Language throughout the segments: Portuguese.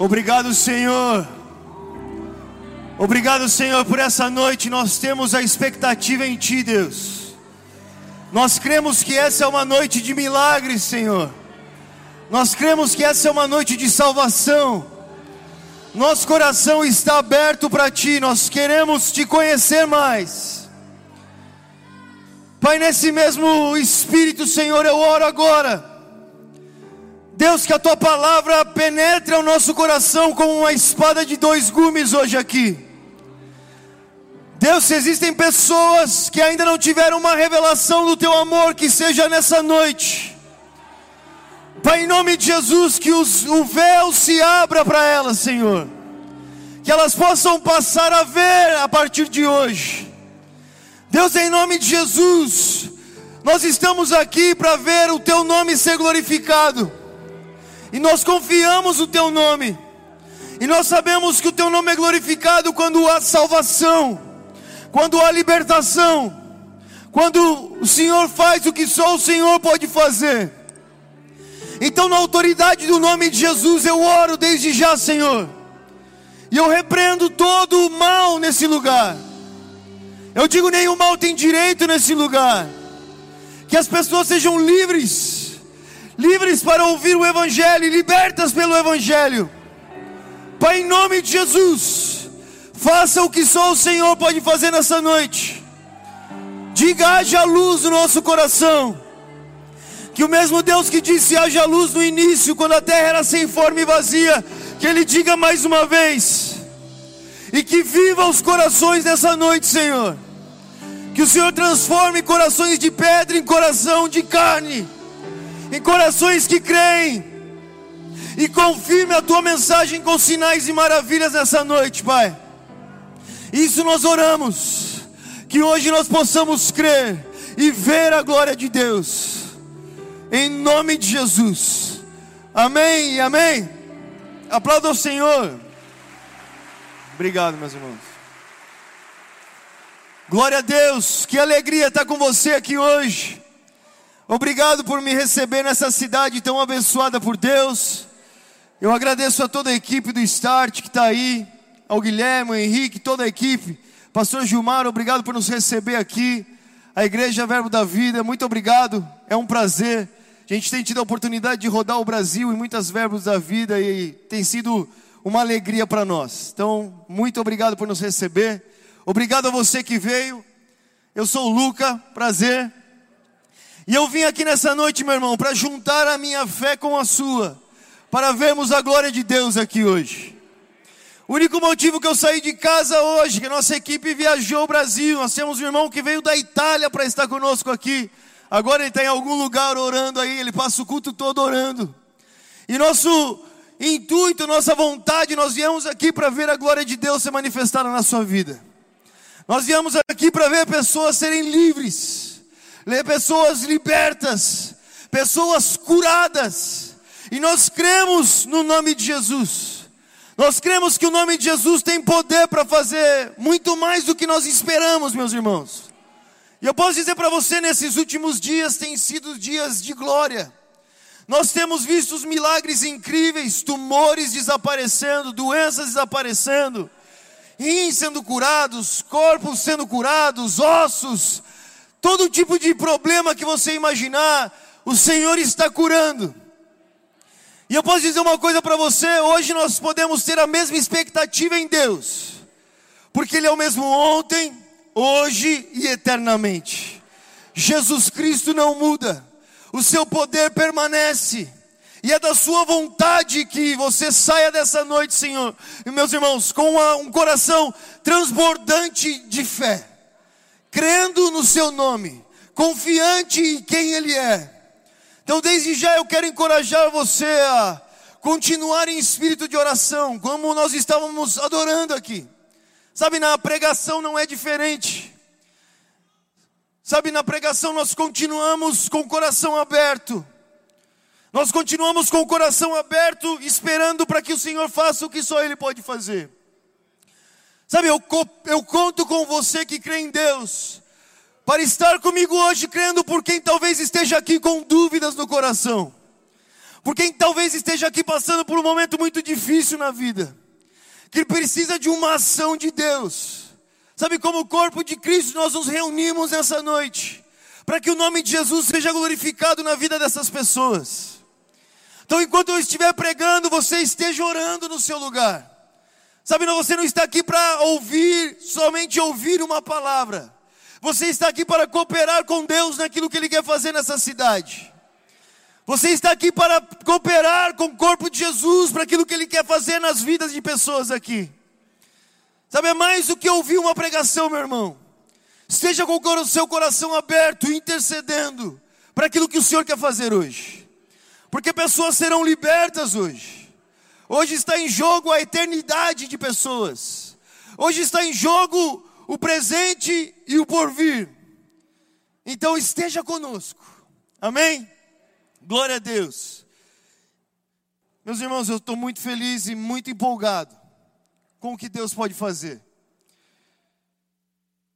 Obrigado, Senhor. Obrigado, Senhor, por essa noite. Nós temos a expectativa em Ti, Deus. Nós cremos que essa é uma noite de milagres, Senhor. Nós cremos que essa é uma noite de salvação. Nosso coração está aberto para Ti. Nós queremos Te conhecer mais. Pai, nesse mesmo Espírito, Senhor, eu oro agora Deus, que a tua palavra penetre o nosso coração como uma espada de dois gumes hoje aqui. Deus, se existem pessoas que ainda não tiveram uma revelação do teu amor, que seja nessa noite. Pai, em nome de Jesus, que os, o véu se abra para elas, Senhor. Que elas possam passar a ver a partir de hoje. Deus, em nome de Jesus, nós estamos aqui para ver o teu nome ser glorificado. E nós confiamos no teu nome. E nós sabemos que o teu nome é glorificado quando há salvação, quando há libertação, quando o Senhor faz o que só o Senhor pode fazer. Então, na autoridade do nome de Jesus, eu oro desde já, Senhor. E eu repreendo todo o mal nesse lugar. Eu digo: nenhum mal tem direito nesse lugar. Que as pessoas sejam livres livres para ouvir o Evangelho libertas pelo Evangelho. Pai, em nome de Jesus, faça o que só o Senhor pode fazer nessa noite. Diga, haja luz no nosso coração. Que o mesmo Deus que disse haja luz no início, quando a terra era sem forma e vazia, que Ele diga mais uma vez. E que viva os corações nessa noite, Senhor. Que o Senhor transforme corações de pedra em coração de carne em corações que creem. E confirme a tua mensagem com sinais e maravilhas nessa noite, Pai. Isso nós oramos. Que hoje nós possamos crer e ver a glória de Deus. Em nome de Jesus. Amém e amém. Aplauda o Senhor. Obrigado, meus irmãos. Glória a Deus. Que alegria estar com você aqui hoje. Obrigado por me receber nessa cidade tão abençoada por Deus. Eu agradeço a toda a equipe do Start que está aí, ao Guilherme, ao Henrique, toda a equipe. Pastor Gilmar, obrigado por nos receber aqui. A Igreja Verbo da Vida, muito obrigado. É um prazer. A gente tem tido a oportunidade de rodar o Brasil em muitas verbos da vida e tem sido uma alegria para nós. Então, muito obrigado por nos receber. Obrigado a você que veio. Eu sou o Luca, prazer. E eu vim aqui nessa noite, meu irmão, para juntar a minha fé com a sua, para vermos a glória de Deus aqui hoje. O único motivo que eu saí de casa hoje, que nossa equipe viajou ao Brasil, nós temos um irmão que veio da Itália para estar conosco aqui. Agora ele está em algum lugar orando aí, ele passa o culto todo orando. E nosso intuito, nossa vontade, nós viemos aqui para ver a glória de Deus ser manifestada na sua vida. Nós viemos aqui para ver pessoas serem livres pessoas libertas, pessoas curadas, e nós cremos no nome de Jesus. Nós cremos que o nome de Jesus tem poder para fazer muito mais do que nós esperamos, meus irmãos. E eu posso dizer para você, nesses últimos dias têm sido dias de glória. Nós temos visto os milagres incríveis, tumores desaparecendo, doenças desaparecendo, rins sendo curados, corpos sendo curados, ossos Todo tipo de problema que você imaginar, o Senhor está curando. E eu posso dizer uma coisa para você: hoje nós podemos ter a mesma expectativa em Deus, porque Ele é o mesmo ontem, hoje e eternamente. Jesus Cristo não muda, o seu poder permanece. E é da sua vontade que você saia dessa noite, Senhor, e meus irmãos, com uma, um coração transbordante de fé crendo no seu nome, confiante em quem Ele é. Então, desde já eu quero encorajar você a continuar em espírito de oração, como nós estávamos adorando aqui. Sabe, na pregação não é diferente. Sabe, na pregação nós continuamos com o coração aberto. Nós continuamos com o coração aberto, esperando para que o Senhor faça o que só Ele pode fazer. Sabe, eu, eu conto com você que crê em Deus, para estar comigo hoje crendo por quem talvez esteja aqui com dúvidas no coração. Por quem talvez esteja aqui passando por um momento muito difícil na vida, que precisa de uma ação de Deus. Sabe, como corpo de Cristo, nós nos reunimos nessa noite, para que o nome de Jesus seja glorificado na vida dessas pessoas. Então, enquanto eu estiver pregando, você esteja orando no seu lugar. Sabe, não, você não está aqui para ouvir, somente ouvir uma palavra. Você está aqui para cooperar com Deus naquilo que Ele quer fazer nessa cidade. Você está aqui para cooperar com o corpo de Jesus para aquilo que Ele quer fazer nas vidas de pessoas aqui. Sabe, é mais do que ouvir uma pregação, meu irmão. Esteja com o seu coração aberto, intercedendo para aquilo que o Senhor quer fazer hoje. Porque pessoas serão libertas hoje. Hoje está em jogo a eternidade de pessoas. Hoje está em jogo o presente e o porvir. Então esteja conosco. Amém? Glória a Deus. Meus irmãos, eu estou muito feliz e muito empolgado com o que Deus pode fazer.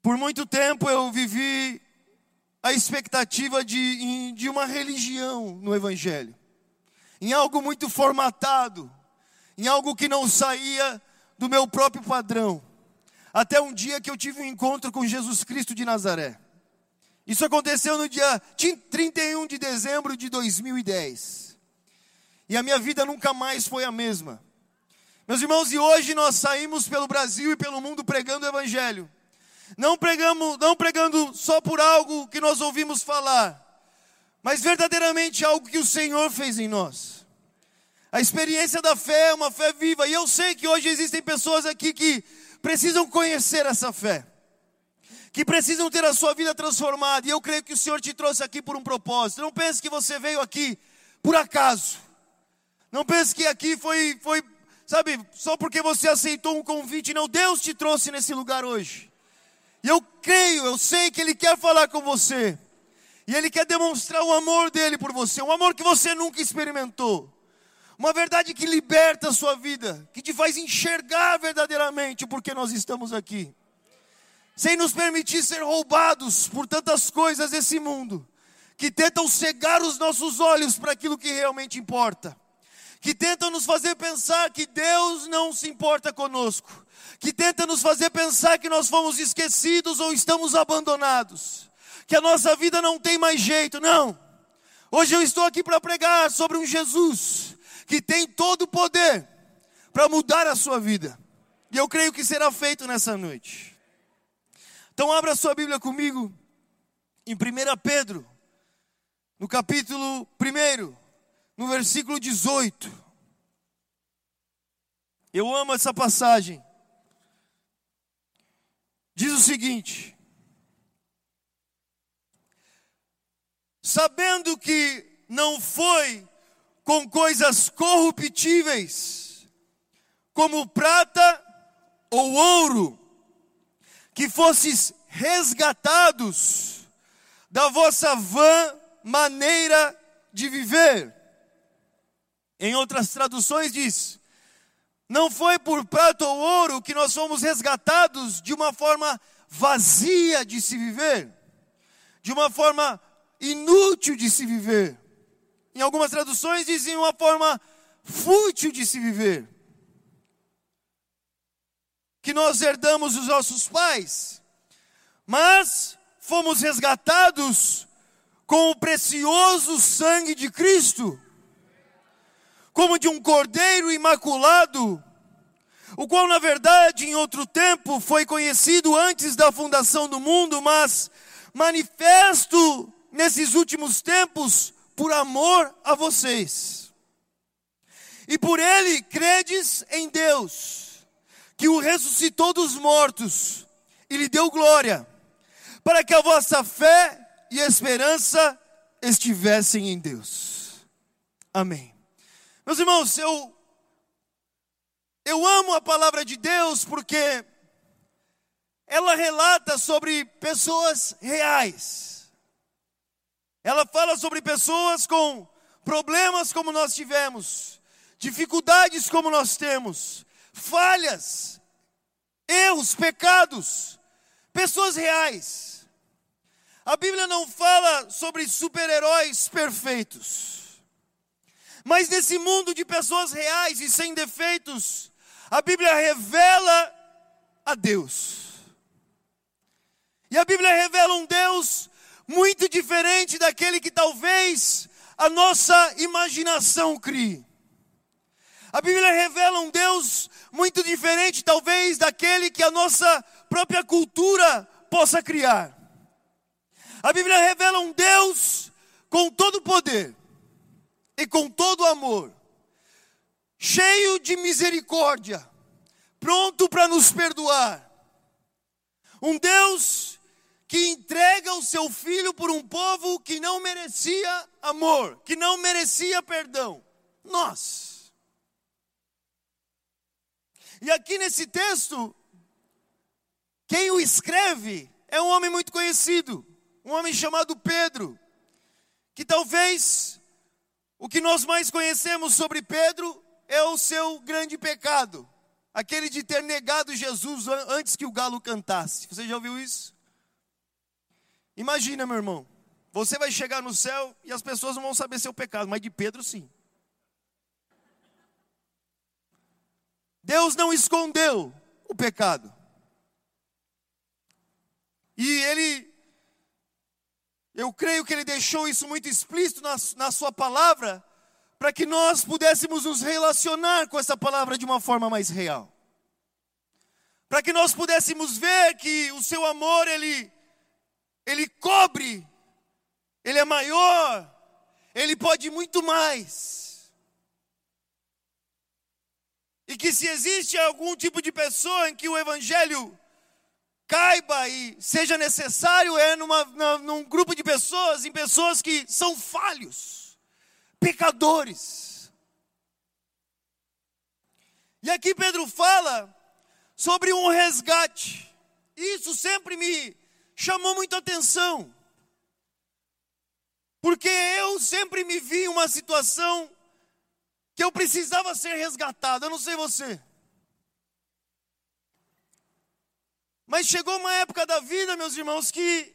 Por muito tempo eu vivi a expectativa de, de uma religião no Evangelho, em algo muito formatado, em algo que não saía do meu próprio padrão. Até um dia que eu tive um encontro com Jesus Cristo de Nazaré. Isso aconteceu no dia 31 de dezembro de 2010. E a minha vida nunca mais foi a mesma. Meus irmãos, e hoje nós saímos pelo Brasil e pelo mundo pregando o Evangelho. Não pregamos, não pregando só por algo que nós ouvimos falar, mas verdadeiramente algo que o Senhor fez em nós. A experiência da fé é uma fé viva, e eu sei que hoje existem pessoas aqui que precisam conhecer essa fé que precisam ter a sua vida transformada. E eu creio que o Senhor te trouxe aqui por um propósito. Não pense que você veio aqui por acaso. Não pense que aqui foi, foi, sabe, só porque você aceitou um convite. Não, Deus te trouxe nesse lugar hoje. E eu creio, eu sei que Ele quer falar com você. E Ele quer demonstrar o amor dele por você, um amor que você nunca experimentou. Uma verdade que liberta a sua vida, que te faz enxergar verdadeiramente porque nós estamos aqui sem nos permitir ser roubados por tantas coisas desse mundo, que tentam cegar os nossos olhos para aquilo que realmente importa, que tentam nos fazer pensar que Deus não se importa conosco, que tentam nos fazer pensar que nós fomos esquecidos ou estamos abandonados, que a nossa vida não tem mais jeito, não. Hoje eu estou aqui para pregar sobre um Jesus que tem todo o poder para mudar a sua vida. E eu creio que será feito nessa noite. Então abra sua Bíblia comigo em 1 Pedro, no capítulo 1, no versículo 18. Eu amo essa passagem. Diz o seguinte: Sabendo que não foi com coisas corruptíveis, como prata ou ouro, que fosses resgatados da vossa vã maneira de viver. Em outras traduções diz: não foi por prata ou ouro que nós fomos resgatados de uma forma vazia de se viver, de uma forma inútil de se viver. Em algumas traduções dizem uma forma fútil de se viver. Que nós herdamos dos nossos pais, mas fomos resgatados com o precioso sangue de Cristo, como de um cordeiro imaculado, o qual, na verdade, em outro tempo foi conhecido antes da fundação do mundo, mas manifesto nesses últimos tempos por amor a vocês. E por ele credes em Deus que o ressuscitou dos mortos e lhe deu glória, para que a vossa fé e esperança estivessem em Deus. Amém. Meus irmãos, eu eu amo a palavra de Deus porque ela relata sobre pessoas reais. Ela fala sobre pessoas com problemas como nós tivemos, dificuldades como nós temos, falhas, erros, pecados, pessoas reais. A Bíblia não fala sobre super-heróis perfeitos, Mas nesse mundo de pessoas reais e sem defeitos, a Bíblia revela a Deus. E a Bíblia revela um Deus muito diferente daquele que talvez a nossa imaginação crie. A Bíblia revela um Deus muito diferente, talvez, daquele que a nossa própria cultura possa criar. A Bíblia revela um Deus com todo poder e com todo amor, cheio de misericórdia, pronto para nos perdoar. Um Deus que entrega o seu filho por um povo que não merecia amor, que não merecia perdão. Nós. E aqui nesse texto, quem o escreve é um homem muito conhecido, um homem chamado Pedro, que talvez o que nós mais conhecemos sobre Pedro é o seu grande pecado, aquele de ter negado Jesus antes que o galo cantasse. Você já ouviu isso? Imagina, meu irmão, você vai chegar no céu e as pessoas não vão saber seu pecado, mas de Pedro sim. Deus não escondeu o pecado. E ele eu creio que ele deixou isso muito explícito na, na sua palavra, para que nós pudéssemos nos relacionar com essa palavra de uma forma mais real. Para que nós pudéssemos ver que o seu amor, ele, ele cobre, ele é maior, ele pode muito mais. E que se existe algum tipo de pessoa em que o Evangelho caiba e seja necessário é numa, num grupo de pessoas, em pessoas que são falhos, pecadores. E aqui Pedro fala sobre um resgate. Isso sempre me chamou muita atenção. Porque eu sempre me vi em uma situação que eu precisava ser resgatado. Eu não sei você. Mas chegou uma época da vida, meus irmãos, que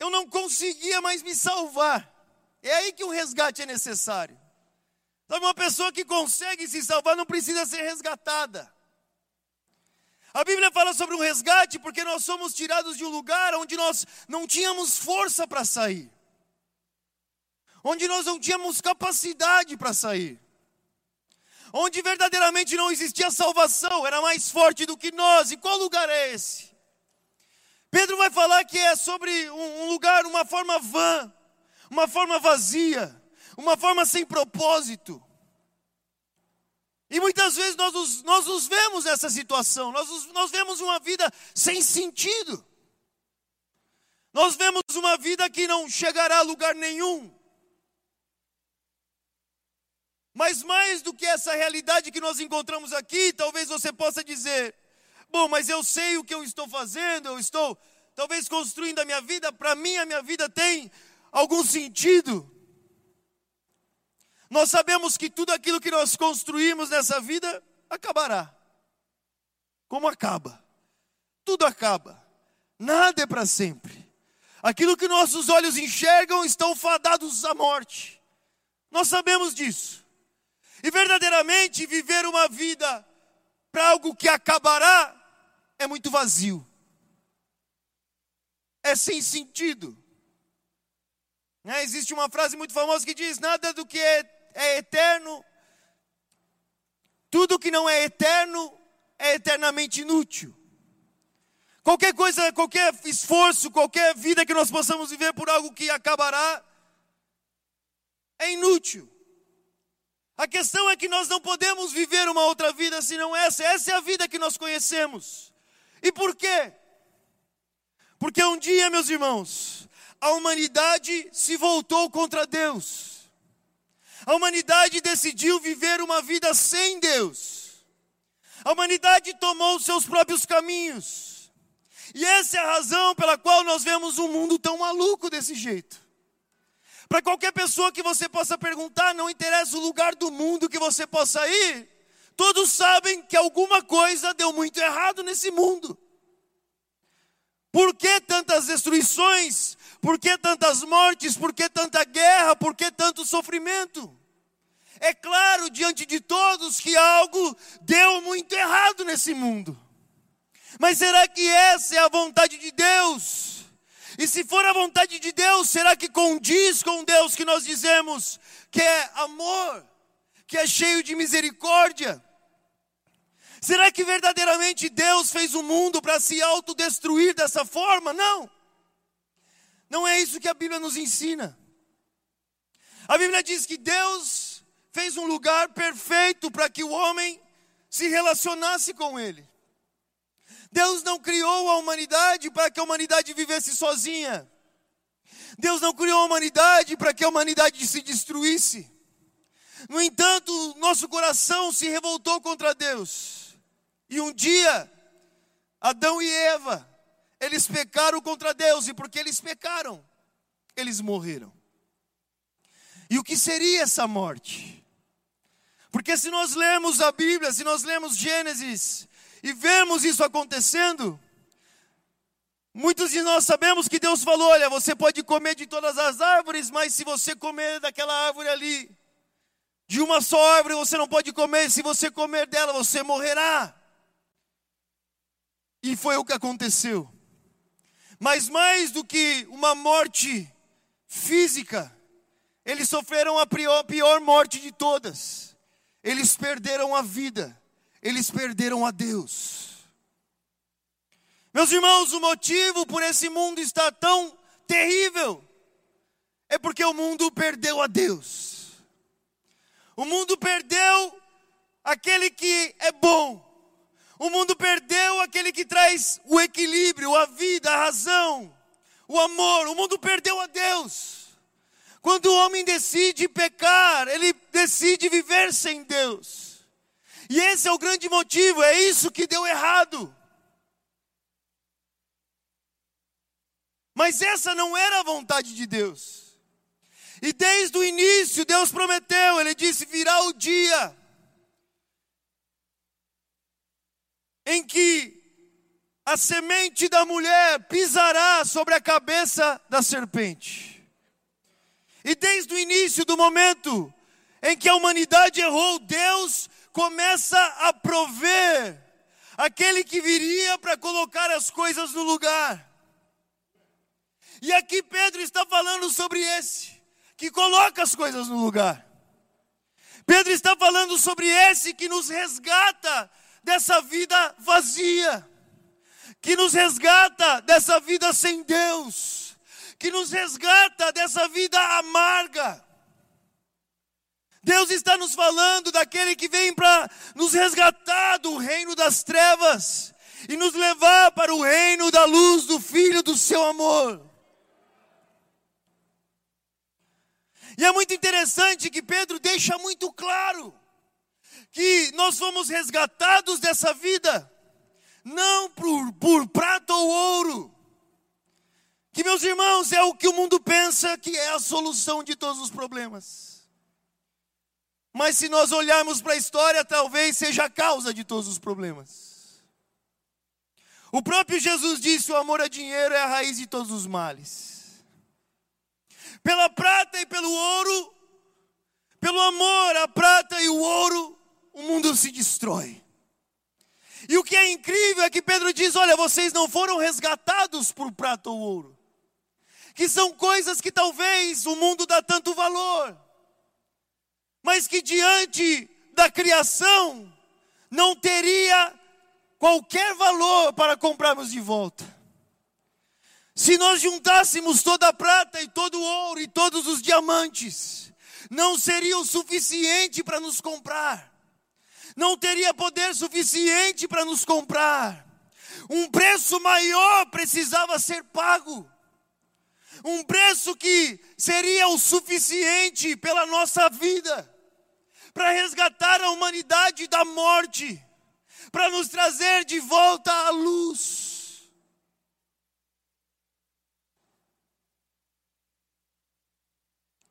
eu não conseguia mais me salvar. É aí que o resgate é necessário. Sabe, uma pessoa que consegue se salvar não precisa ser resgatada. A Bíblia fala sobre um resgate porque nós somos tirados de um lugar onde nós não tínhamos força para sair, onde nós não tínhamos capacidade para sair onde verdadeiramente não existia salvação, era mais forte do que nós. E qual lugar é esse? Pedro vai falar que é sobre um lugar, uma forma vã, uma forma vazia, uma forma sem propósito. E muitas vezes nós nos, nós nos vemos nessa situação, nós, nós vemos uma vida sem sentido. Nós vemos uma vida que não chegará a lugar nenhum. Mas mais do que essa realidade que nós encontramos aqui, talvez você possa dizer: bom, mas eu sei o que eu estou fazendo, eu estou talvez construindo a minha vida, para mim a minha vida tem algum sentido. Nós sabemos que tudo aquilo que nós construímos nessa vida acabará. Como acaba? Tudo acaba. Nada é para sempre. Aquilo que nossos olhos enxergam estão fadados à morte. Nós sabemos disso. E verdadeiramente viver uma vida para algo que acabará é muito vazio. É sem sentido. Né? Existe uma frase muito famosa que diz: Nada do que é, é eterno, tudo que não é eterno é eternamente inútil. Qualquer coisa, qualquer esforço, qualquer vida que nós possamos viver por algo que acabará, é inútil. A questão é que nós não podemos viver uma outra vida senão essa. Essa é a vida que nós conhecemos. E por quê? Porque um dia, meus irmãos, a humanidade se voltou contra Deus. A humanidade decidiu viver uma vida sem Deus. A humanidade tomou os seus próprios caminhos. E essa é a razão pela qual nós vemos um mundo tão maluco desse jeito. Para qualquer pessoa que você possa perguntar, não interessa o lugar do mundo que você possa ir, todos sabem que alguma coisa deu muito errado nesse mundo. Por que tantas destruições? Por que tantas mortes? Por que tanta guerra? Por que tanto sofrimento? É claro diante de todos que algo deu muito errado nesse mundo. Mas será que essa é a vontade de Deus? E se for a vontade de Deus, será que condiz com Deus que nós dizemos que é amor, que é cheio de misericórdia? Será que verdadeiramente Deus fez o mundo para se autodestruir dessa forma? Não. Isso que a Bíblia nos ensina. A Bíblia diz que Deus fez um lugar perfeito para que o homem se relacionasse com ele. Deus não criou a humanidade para que a humanidade vivesse sozinha. Deus não criou a humanidade para que a humanidade se destruísse. No entanto, nosso coração se revoltou contra Deus. E um dia, Adão e Eva, eles pecaram contra Deus, e porque eles pecaram, eles morreram. E o que seria essa morte? Porque se nós lemos a Bíblia, se nós lemos Gênesis e vemos isso acontecendo, muitos de nós sabemos que Deus falou: olha, você pode comer de todas as árvores, mas se você comer daquela árvore ali, de uma só árvore você não pode comer, se você comer dela você morrerá. E foi o que aconteceu. Mas mais do que uma morte física, eles sofreram a pior, pior morte de todas eles perderam a vida, eles perderam a Deus. Meus irmãos, o motivo por esse mundo estar tão terrível é porque o mundo perdeu a Deus. O mundo perdeu aquele que é bom. O mundo perdeu aquele que traz o equilíbrio, a vida, a razão, o amor. O mundo perdeu a Deus. Quando o homem decide pecar, ele decide viver sem Deus. E esse é o grande motivo, é isso que deu errado. Mas essa não era a vontade de Deus. E desde o início, Deus prometeu, Ele disse: virá o dia em que a semente da mulher pisará sobre a cabeça da serpente. E desde o início do momento em que a humanidade errou, Deus começa a prover aquele que viria para colocar as coisas no lugar. E aqui Pedro está falando sobre esse que coloca as coisas no lugar. Pedro está falando sobre esse que nos resgata dessa vida vazia, que nos resgata dessa vida sem Deus que nos resgata dessa vida amarga. Deus está nos falando daquele que vem para nos resgatar do reino das trevas e nos levar para o reino da luz do Filho do seu amor. E é muito interessante que Pedro deixa muito claro que nós fomos resgatados dessa vida, não por, por prata ou ouro, que, meus irmãos, é o que o mundo pensa que é a solução de todos os problemas. Mas se nós olharmos para a história, talvez seja a causa de todos os problemas. O próprio Jesus disse: o amor a dinheiro é a raiz de todos os males. Pela prata e pelo ouro, pelo amor, a prata e o ouro, o mundo se destrói. E o que é incrível é que Pedro diz: olha, vocês não foram resgatados por prata ou ouro que são coisas que talvez o mundo dá tanto valor, mas que diante da criação não teria qualquer valor para comprarmos de volta. Se nós juntássemos toda a prata e todo o ouro e todos os diamantes, não seria o suficiente para nos comprar. Não teria poder suficiente para nos comprar. Um preço maior precisava ser pago um preço que seria o suficiente pela nossa vida, para resgatar a humanidade da morte, para nos trazer de volta à luz.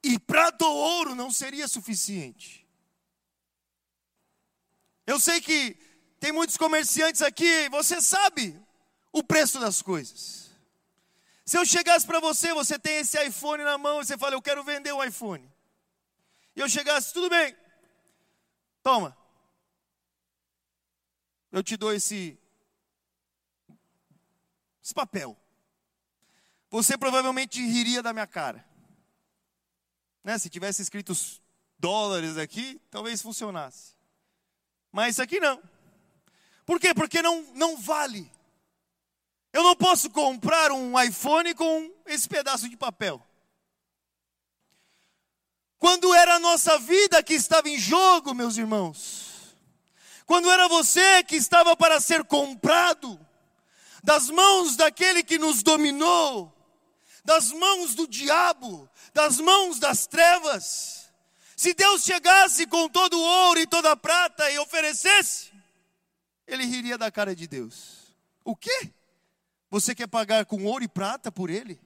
E prata ou ouro não seria suficiente. Eu sei que tem muitos comerciantes aqui, você sabe o preço das coisas. Se eu chegasse para você, você tem esse iPhone na mão, você fala, eu quero vender um iPhone. E eu chegasse, tudo bem, Toma. Eu te dou esse, esse papel. Você provavelmente riria da minha cara. Né? Se tivesse escrito dólares aqui, talvez funcionasse. Mas aqui não. Por quê? Porque não, não vale. Eu não posso comprar um iPhone com esse pedaço de papel. Quando era a nossa vida que estava em jogo, meus irmãos. Quando era você que estava para ser comprado das mãos daquele que nos dominou, das mãos do diabo, das mãos das trevas. Se Deus chegasse com todo o ouro e toda a prata e oferecesse, ele riria da cara de Deus. O quê? Você quer pagar com ouro e prata por ele?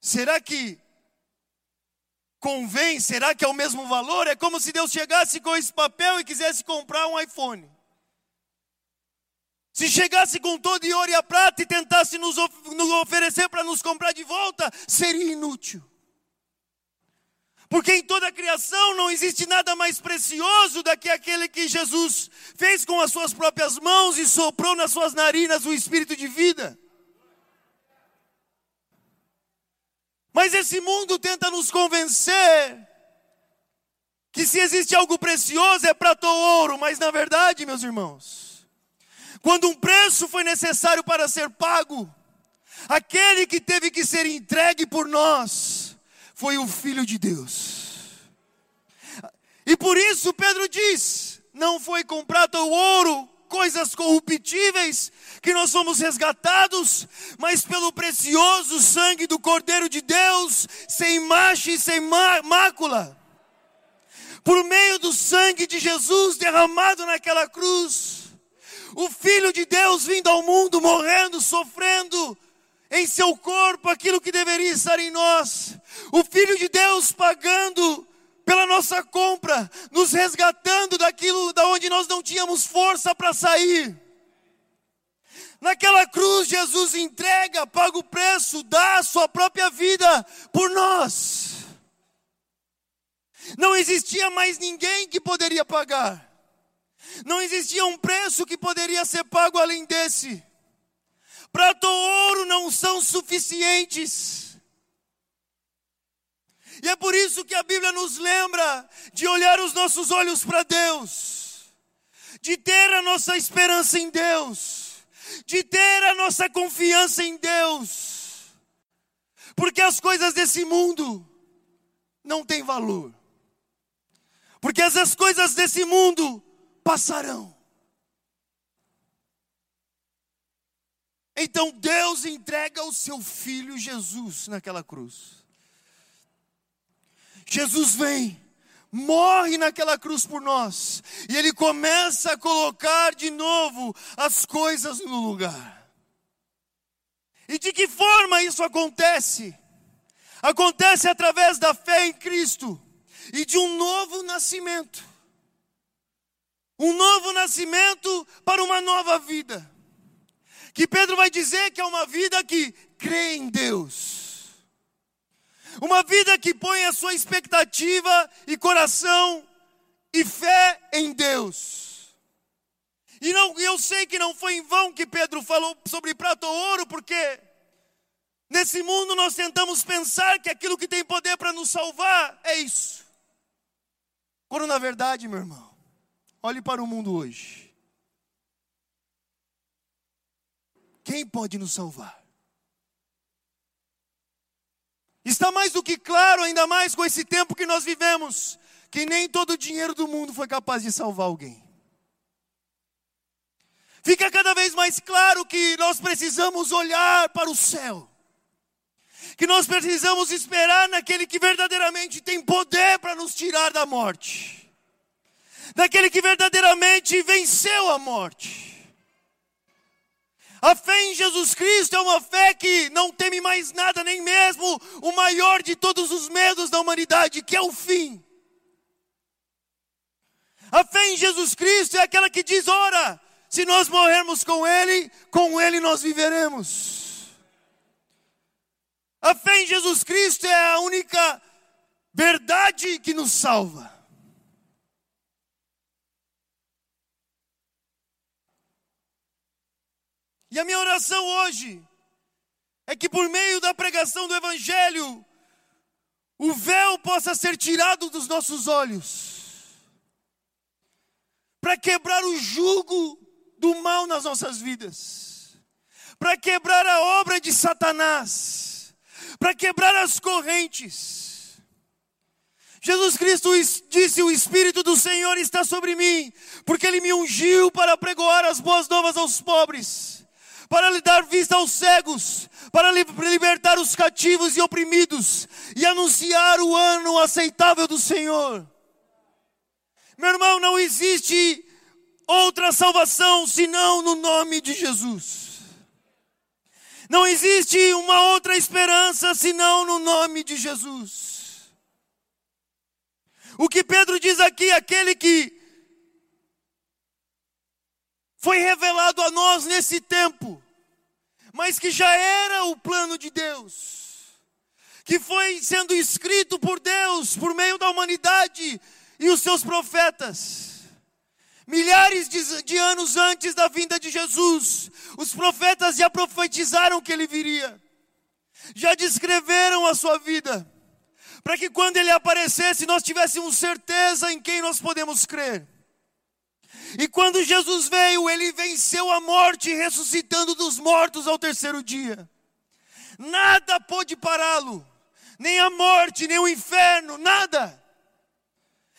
Será que convém? Será que é o mesmo valor? É como se Deus chegasse com esse papel e quisesse comprar um iPhone. Se chegasse com todo ouro e a prata e tentasse nos, nos oferecer para nos comprar de volta, seria inútil. Porque em toda a criação não existe nada mais precioso do que aquele que Jesus fez com as suas próprias mãos e soprou nas suas narinas o espírito de vida. Mas esse mundo tenta nos convencer que se existe algo precioso é prata ou ouro, mas na verdade, meus irmãos, quando um preço foi necessário para ser pago, aquele que teve que ser entregue por nós, foi o Filho de Deus. E por isso Pedro diz: não foi com prata ou ouro, coisas corruptíveis, que nós somos resgatados, mas pelo precioso sangue do Cordeiro de Deus, sem mancha e sem mácula. Por meio do sangue de Jesus derramado naquela cruz, o Filho de Deus vindo ao mundo, morrendo, sofrendo, em seu corpo aquilo que deveria estar em nós. O Filho de Deus pagando pela nossa compra, nos resgatando daquilo da onde nós não tínhamos força para sair. Naquela cruz, Jesus entrega, paga o preço, dá a sua própria vida por nós. Não existia mais ninguém que poderia pagar. Não existia um preço que poderia ser pago além desse. Prata ou ouro não são suficientes. E é por isso que a Bíblia nos lembra de olhar os nossos olhos para Deus, de ter a nossa esperança em Deus, de ter a nossa confiança em Deus, porque as coisas desse mundo não têm valor, porque as coisas desse mundo passarão. Então Deus entrega o seu filho Jesus naquela cruz. Jesus vem, morre naquela cruz por nós, e ele começa a colocar de novo as coisas no lugar. E de que forma isso acontece? Acontece através da fé em Cristo e de um novo nascimento. Um novo nascimento para uma nova vida que Pedro vai dizer que é uma vida que crê em Deus. Uma vida que põe a sua expectativa e coração e fé em Deus. E não, eu sei que não foi em vão que Pedro falou sobre prata ou ouro, porque nesse mundo nós tentamos pensar que aquilo que tem poder para nos salvar é isso. Quando na verdade, meu irmão, olhe para o mundo hoje. Quem pode nos salvar? Está mais do que claro, ainda mais com esse tempo que nós vivemos, que nem todo o dinheiro do mundo foi capaz de salvar alguém. Fica cada vez mais claro que nós precisamos olhar para o céu, que nós precisamos esperar naquele que verdadeiramente tem poder para nos tirar da morte, naquele que verdadeiramente venceu a morte. A fé em Jesus Cristo é uma fé que não teme mais nada, nem mesmo o maior de todos os medos da humanidade, que é o fim. A fé em Jesus Cristo é aquela que diz: ora, se nós morrermos com Ele, com Ele nós viveremos. A fé em Jesus Cristo é a única verdade que nos salva. E a minha oração hoje é que por meio da pregação do Evangelho, o véu possa ser tirado dos nossos olhos, para quebrar o jugo do mal nas nossas vidas, para quebrar a obra de Satanás, para quebrar as correntes. Jesus Cristo disse: O Espírito do Senhor está sobre mim, porque Ele me ungiu para pregoar as boas novas aos pobres para lhe dar vista aos cegos, para libertar os cativos e oprimidos, e anunciar o ano aceitável do Senhor. Meu irmão, não existe outra salvação senão no nome de Jesus. Não existe uma outra esperança senão no nome de Jesus. O que Pedro diz aqui, aquele que foi revelado a nós nesse tempo, mas que já era o plano de Deus, que foi sendo escrito por Deus por meio da humanidade e os seus profetas. Milhares de, de, anos antes da vinda de Jesus, os profetas já profetizaram que ele viria, já descreveram a sua vida, para que quando ele aparecesse nós tivéssemos certeza em quem nós podemos crer. E quando Jesus veio, ele venceu a morte, ressuscitando dos mortos ao terceiro dia. Nada pôde pará-lo, nem a morte, nem o inferno, nada.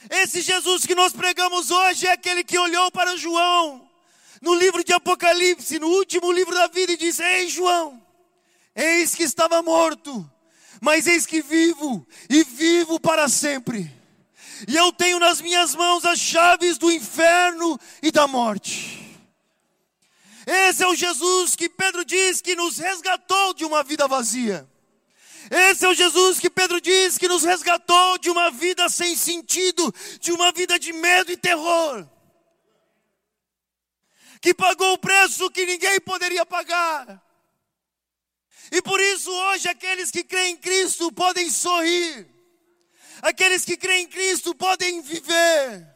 Esse Jesus que nós pregamos hoje é aquele que olhou para João, no livro de Apocalipse, no último livro da vida, e disse: Ei, João, eis que estava morto, mas eis que vivo, e vivo para sempre e eu tenho nas minhas mãos as chaves do inferno e da morte. Esse é o Jesus que Pedro diz que nos resgatou de uma vida vazia. Esse é o Jesus que Pedro diz que nos resgatou de uma vida sem sentido, de uma vida de medo e terror. Que pagou o preço que ninguém poderia pagar. E por isso hoje aqueles que creem em Cristo podem sorrir Aqueles que creem em Cristo podem viver.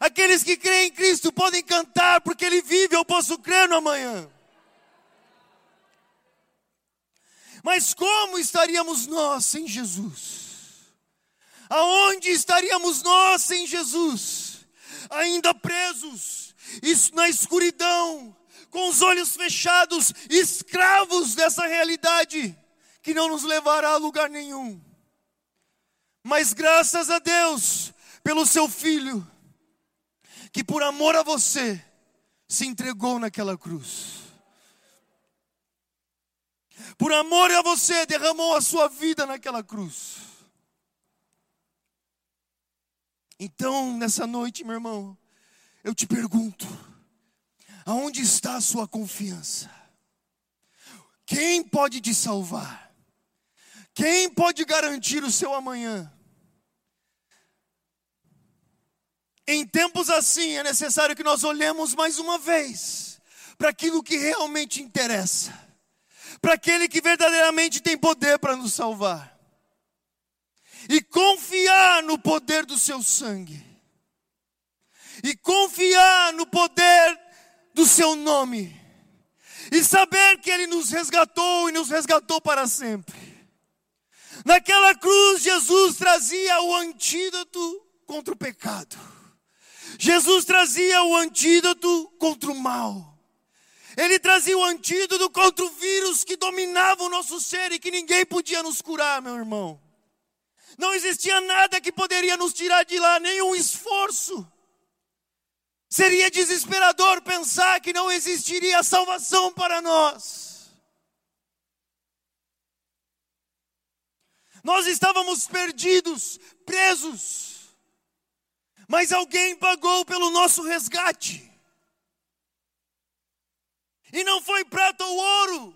Aqueles que creem em Cristo podem cantar, porque Ele vive, eu posso crer no amanhã. Mas como estaríamos nós sem Jesus? Aonde estaríamos nós sem Jesus? Ainda presos, na escuridão, com os olhos fechados, escravos dessa realidade que não nos levará a lugar nenhum. Mas graças a Deus pelo seu filho, que por amor a você se entregou naquela cruz. Por amor a você derramou a sua vida naquela cruz. Então, nessa noite, meu irmão, eu te pergunto: aonde está a sua confiança? Quem pode te salvar? Quem pode garantir o seu amanhã? Em tempos assim é necessário que nós olhemos mais uma vez para aquilo que realmente interessa, para aquele que verdadeiramente tem poder para nos salvar, e confiar no poder do seu sangue, e confiar no poder do seu nome, e saber que Ele nos resgatou e nos resgatou para sempre. Naquela cruz, Jesus trazia o antídoto contra o pecado. Jesus trazia o antídoto contra o mal. Ele trazia o antídoto contra o vírus que dominava o nosso ser e que ninguém podia nos curar, meu irmão. Não existia nada que poderia nos tirar de lá, nenhum esforço. Seria desesperador pensar que não existiria salvação para nós. Nós estávamos perdidos, presos mas alguém pagou pelo nosso resgate. E não foi prata ou ouro,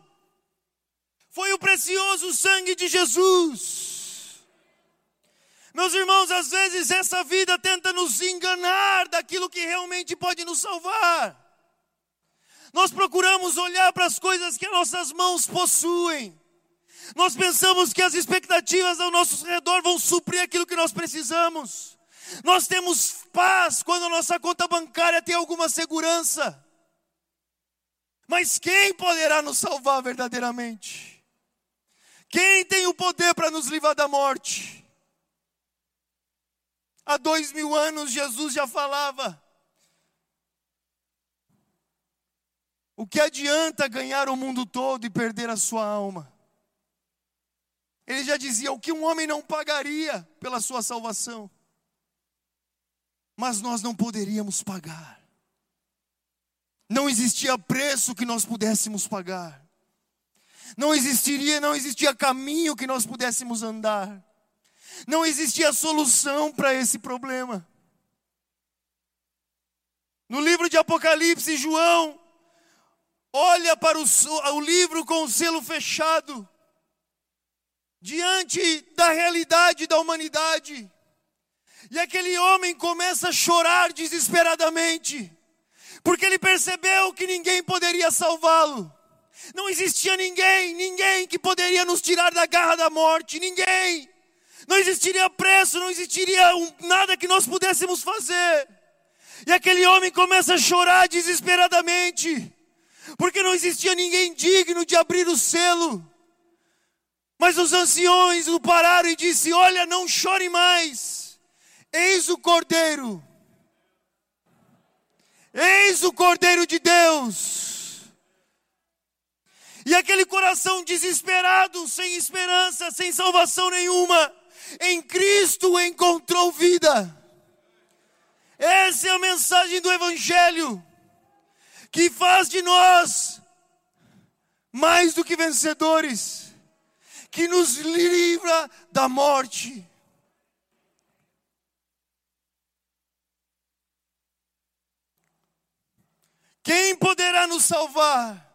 foi o precioso sangue de Jesus. Meus irmãos, às vezes essa vida tenta nos enganar daquilo que realmente pode nos salvar. Nós procuramos olhar para as coisas que nossas mãos possuem, Nós pensamos que as expectativas ao nosso redor vão suprir aquilo que nós precisamos. Nós temos paz quando a nossa conta bancária tem alguma segurança. Mas quem poderá nos salvar verdadeiramente? Quem tem o poder para nos livrar da morte? Há dois mil anos Jesus já falava. O que adianta ganhar o mundo todo e perder a sua alma? Ele já dizia o que um homem não pagaria pela sua salvação. Mas nós não poderíamos pagar. Não existia preço que nós pudéssemos pagar. Não existiria, não existia caminho que nós pudéssemos andar. Não existia solução para esse problema. No livro de Apocalipse, João olha para o, o livro com o selo fechado, diante da realidade da humanidade. E aquele homem começa a chorar desesperadamente, porque ele percebeu que ninguém poderia salvá-lo. Não existia ninguém, ninguém que poderia nos tirar da garra da morte, ninguém não existiria preço, não existiria um, nada que nós pudéssemos fazer. E aquele homem começa a chorar desesperadamente, porque não existia ninguém digno de abrir o selo. Mas os anciões o pararam e disse: Olha, não chore mais. Eis o Cordeiro. Eis o Cordeiro de Deus. E aquele coração desesperado, sem esperança, sem salvação nenhuma, em Cristo encontrou vida. Essa é a mensagem do Evangelho, que faz de nós mais do que vencedores, que nos livra da morte. Quem poderá nos salvar?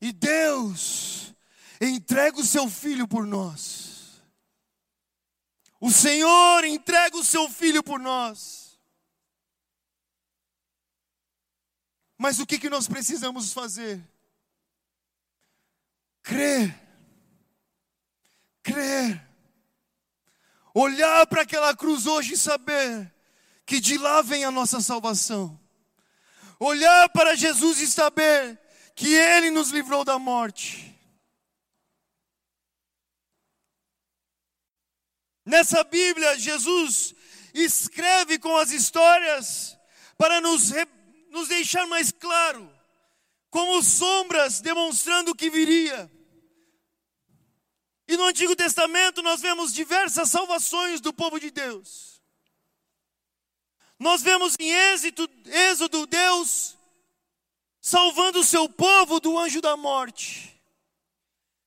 E Deus entrega o seu filho por nós. O Senhor entrega o seu filho por nós. Mas o que, que nós precisamos fazer? Crer. Crer. Olhar para aquela cruz hoje e saber que de lá vem a nossa salvação. Olhar para Jesus e saber que Ele nos livrou da morte. Nessa Bíblia, Jesus escreve com as histórias para nos, nos deixar mais claro, como sombras demonstrando o que viria. E no Antigo Testamento nós vemos diversas salvações do povo de Deus. Nós vemos em Êxodo, Êxodo Deus salvando o seu povo do anjo da morte,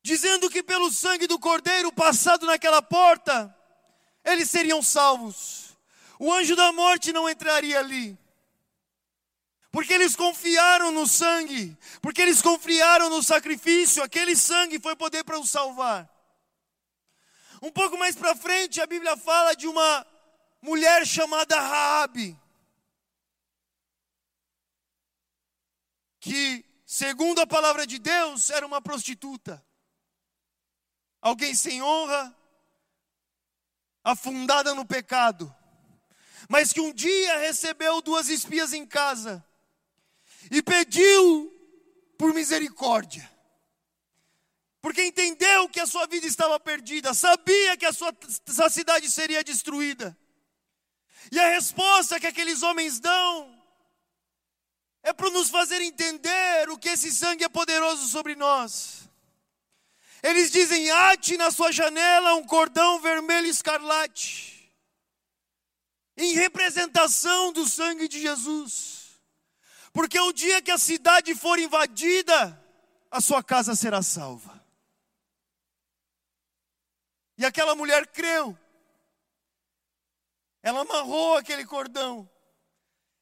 dizendo que pelo sangue do cordeiro passado naquela porta, eles seriam salvos. O anjo da morte não entraria ali. Porque eles confiaram no sangue, porque eles confiaram no sacrifício, aquele sangue foi poder para os salvar. Um pouco mais para frente, a Bíblia fala de uma mulher chamada Raabe, que, segundo a palavra de Deus, era uma prostituta. Alguém sem honra, afundada no pecado, mas que um dia recebeu duas espias em casa e pediu por misericórdia. Porque entendeu que a sua vida estava perdida, sabia que a sua cidade seria destruída. E a resposta que aqueles homens dão é para nos fazer entender o que esse sangue é poderoso sobre nós. Eles dizem: ate na sua janela um cordão vermelho escarlate, em representação do sangue de Jesus, porque o dia que a cidade for invadida, a sua casa será salva. E aquela mulher creu, ela amarrou aquele cordão,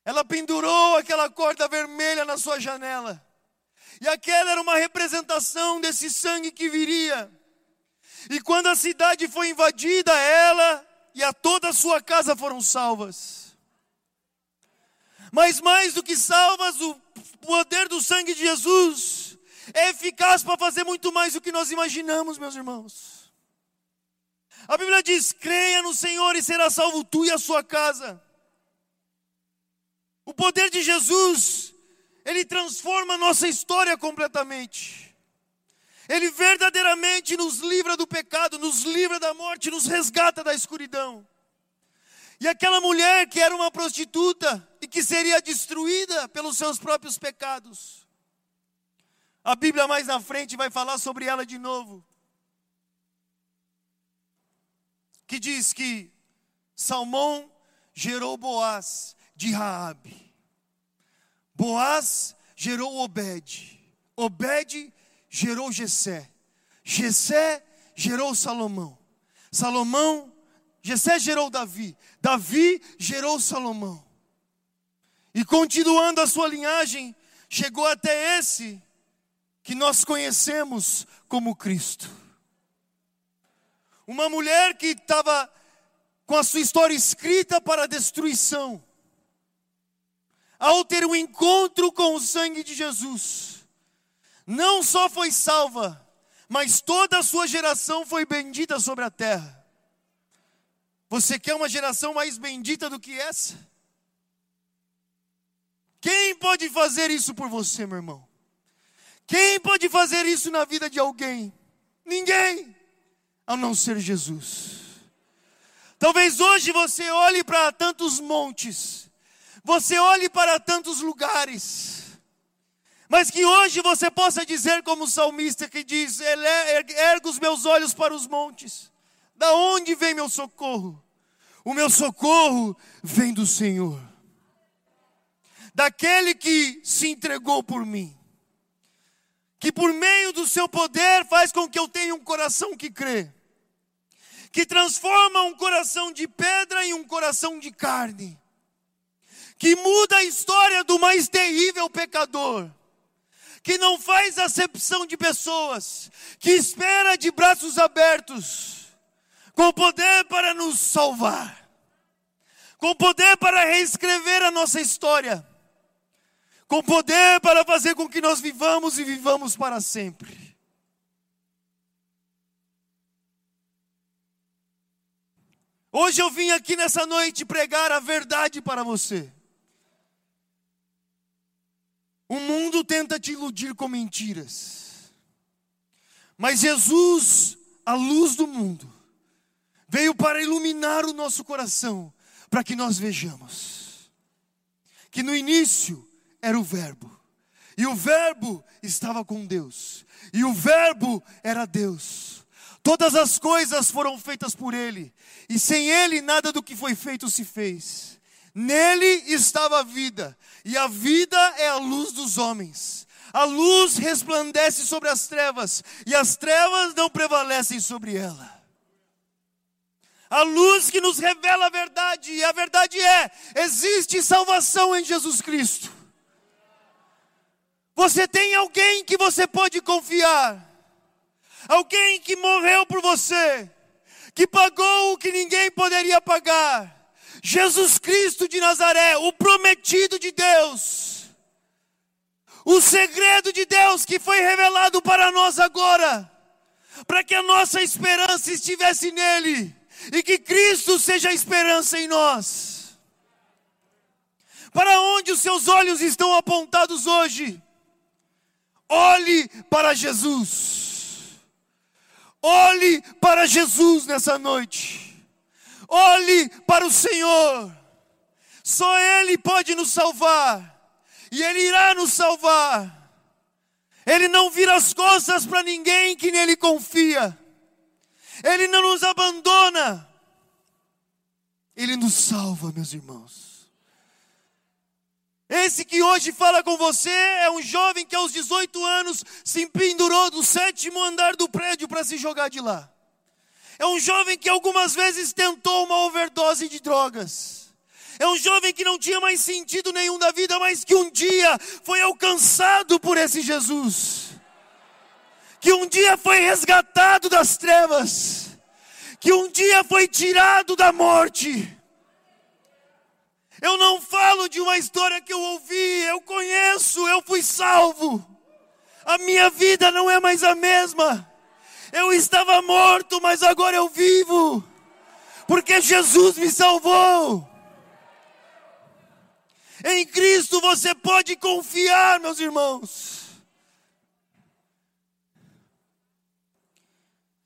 ela pendurou aquela corda vermelha na sua janela. E aquela era uma representação desse sangue que viria. E quando a cidade foi invadida, ela e a toda a sua casa foram salvas. Mas mais do que salvas, o poder do sangue de Jesus é eficaz para fazer muito mais do que nós imaginamos, meus irmãos. A Bíblia diz: creia no Senhor e será salvo tu e a sua casa. O poder de Jesus, ele transforma a nossa história completamente. Ele verdadeiramente nos livra do pecado, nos livra da morte, nos resgata da escuridão. E aquela mulher que era uma prostituta e que seria destruída pelos seus próprios pecados. A Bíblia mais na frente vai falar sobre ela de novo. Que diz que Salmão gerou Boaz de Raabe. Boaz gerou Obed. Obed gerou Jessé. Jessé gerou Salomão. Salomão Jessé gerou Davi, Davi gerou Salomão. E continuando a sua linhagem, chegou até esse que nós conhecemos como Cristo. Uma mulher que estava com a sua história escrita para a destruição. Ao ter um encontro com o sangue de Jesus, não só foi salva, mas toda a sua geração foi bendita sobre a terra. Você quer uma geração mais bendita do que essa? Quem pode fazer isso por você, meu irmão? Quem pode fazer isso na vida de alguém? Ninguém, a não ser Jesus. Talvez hoje você olhe para tantos montes, você olhe para tantos lugares, mas que hoje você possa dizer, como o salmista que diz: Ergo os meus olhos para os montes, da onde vem meu socorro? O meu socorro vem do Senhor, daquele que se entregou por mim, que por meio do seu poder faz com que eu tenha um coração que crê, que transforma um coração de pedra em um coração de carne, que muda a história do mais terrível pecador que não faz acepção de pessoas, que espera de braços abertos, com poder para nos salvar, com poder para reescrever a nossa história, com poder para fazer com que nós vivamos e vivamos para sempre. Hoje eu vim aqui nessa noite pregar a verdade para você. O mundo tenta te iludir com mentiras. Mas Jesus, a luz do mundo, veio para iluminar o nosso coração, para que nós vejamos que no início era o Verbo, e o Verbo estava com Deus, e o Verbo era Deus. Todas as coisas foram feitas por Ele, e sem Ele nada do que foi feito se fez. Nele estava a vida, e a vida é a luz dos homens. A luz resplandece sobre as trevas, e as trevas não prevalecem sobre ela. A luz que nos revela a verdade, e a verdade é: existe salvação em Jesus Cristo. Você tem alguém que você pode confiar, alguém que morreu por você, que pagou o que ninguém poderia pagar Jesus Cristo de Nazaré, o prometido de Deus, o segredo de Deus que foi revelado para nós agora, para que a nossa esperança estivesse nele e que Cristo seja a esperança em nós. Para onde os seus olhos estão apontados hoje? Olhe para Jesus. Olhe para Jesus nessa noite. Olhe para o Senhor. Só Ele pode nos salvar. E Ele irá nos salvar. Ele não vira as costas para ninguém que nele confia. Ele não nos abandona. Ele nos salva, meus irmãos. Esse que hoje fala com você é um jovem que aos 18 anos se pendurou do sétimo andar do prédio para se jogar de lá. É um jovem que algumas vezes tentou uma overdose de drogas. É um jovem que não tinha mais sentido nenhum da vida, mas que um dia foi alcançado por esse Jesus. Que um dia foi resgatado das trevas. Que um dia foi tirado da morte. Eu não falo de uma história que eu ouvi, eu conheço, eu fui salvo. A minha vida não é mais a mesma. Eu estava morto, mas agora eu vivo. Porque Jesus me salvou. Em Cristo você pode confiar, meus irmãos.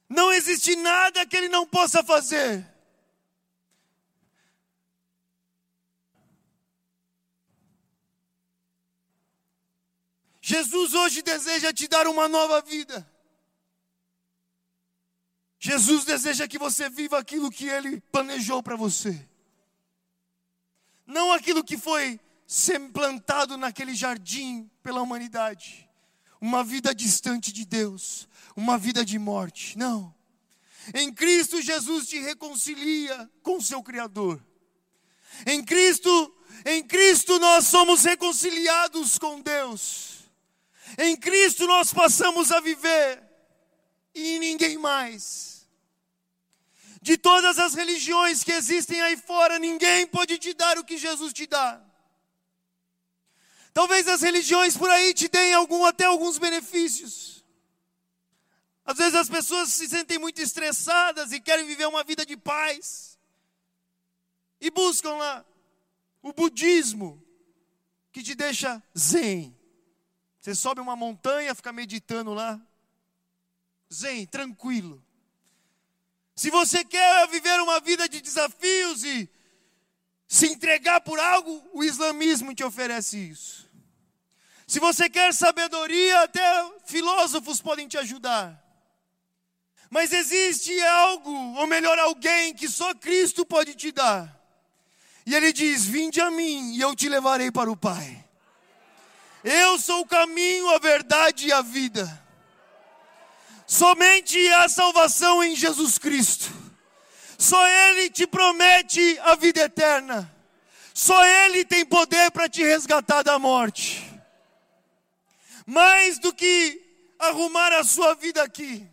Não existe nada que Ele não possa fazer. Jesus hoje deseja te dar uma nova vida. Jesus deseja que você viva aquilo que Ele planejou para você. Não aquilo que foi plantado naquele jardim pela humanidade. Uma vida distante de Deus, uma vida de morte. Não. Em Cristo Jesus te reconcilia com seu Criador. Em Cristo, em Cristo nós somos reconciliados com Deus. Em Cristo nós passamos a viver e ninguém mais. De todas as religiões que existem aí fora, ninguém pode te dar o que Jesus te dá. Talvez as religiões por aí te deem algum, até alguns benefícios. Às vezes as pessoas se sentem muito estressadas e querem viver uma vida de paz. E buscam lá o budismo, que te deixa zen. Você sobe uma montanha, fica meditando lá. Zen, tranquilo. Se você quer viver uma vida de desafios e se entregar por algo, o islamismo te oferece isso. Se você quer sabedoria, até filósofos podem te ajudar. Mas existe algo, ou melhor, alguém que só Cristo pode te dar. E ele diz: Vinde a mim e eu te levarei para o Pai. Eu sou o caminho, a verdade e a vida. Somente há salvação em Jesus Cristo. Só Ele te promete a vida eterna. Só Ele tem poder para te resgatar da morte. Mais do que arrumar a sua vida aqui,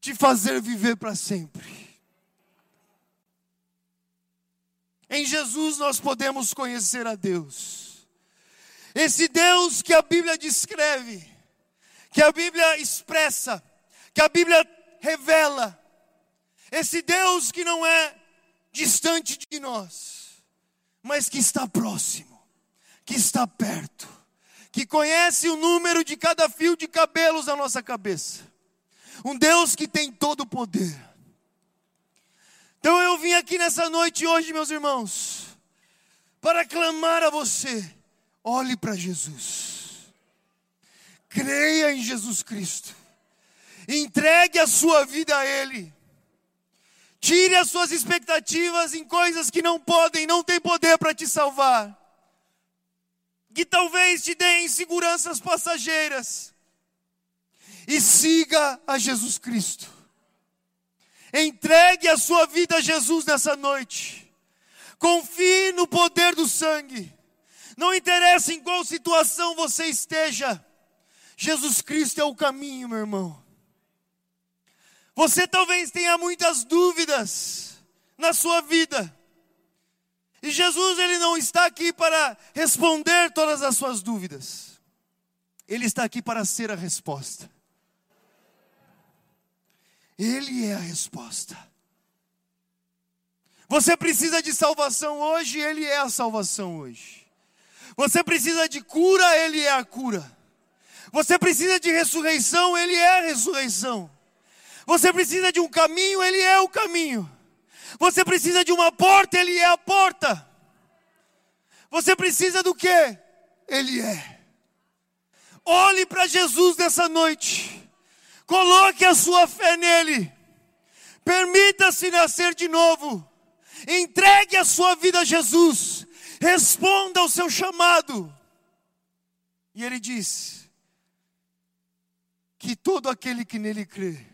te fazer viver para sempre. Em Jesus nós podemos conhecer a Deus. Esse Deus que a Bíblia descreve, que a Bíblia expressa, que a Bíblia revela. Esse Deus que não é distante de nós, mas que está próximo, que está perto, que conhece o número de cada fio de cabelos da nossa cabeça. Um Deus que tem todo o poder. Então eu vim aqui nessa noite hoje, meus irmãos, para clamar a você Olhe para Jesus. Creia em Jesus Cristo. Entregue a sua vida a Ele. Tire as suas expectativas em coisas que não podem, não têm poder para te salvar. Que talvez te deem seguranças passageiras. E siga a Jesus Cristo. Entregue a sua vida a Jesus nessa noite. Confie no poder do sangue. Não interessa em qual situação você esteja, Jesus Cristo é o caminho, meu irmão. Você talvez tenha muitas dúvidas na sua vida. E Jesus ele não está aqui para responder todas as suas dúvidas. Ele está aqui para ser a resposta. Ele é a resposta. Você precisa de salvação hoje, ele é a salvação hoje. Você precisa de cura, Ele é a cura. Você precisa de ressurreição, Ele é a ressurreição. Você precisa de um caminho, Ele é o caminho. Você precisa de uma porta, Ele é a porta. Você precisa do que? Ele é. Olhe para Jesus nessa noite. Coloque a sua fé nele. Permita-se nascer de novo. Entregue a sua vida a Jesus responda ao seu chamado. E ele diz: que todo aquele que nele crê,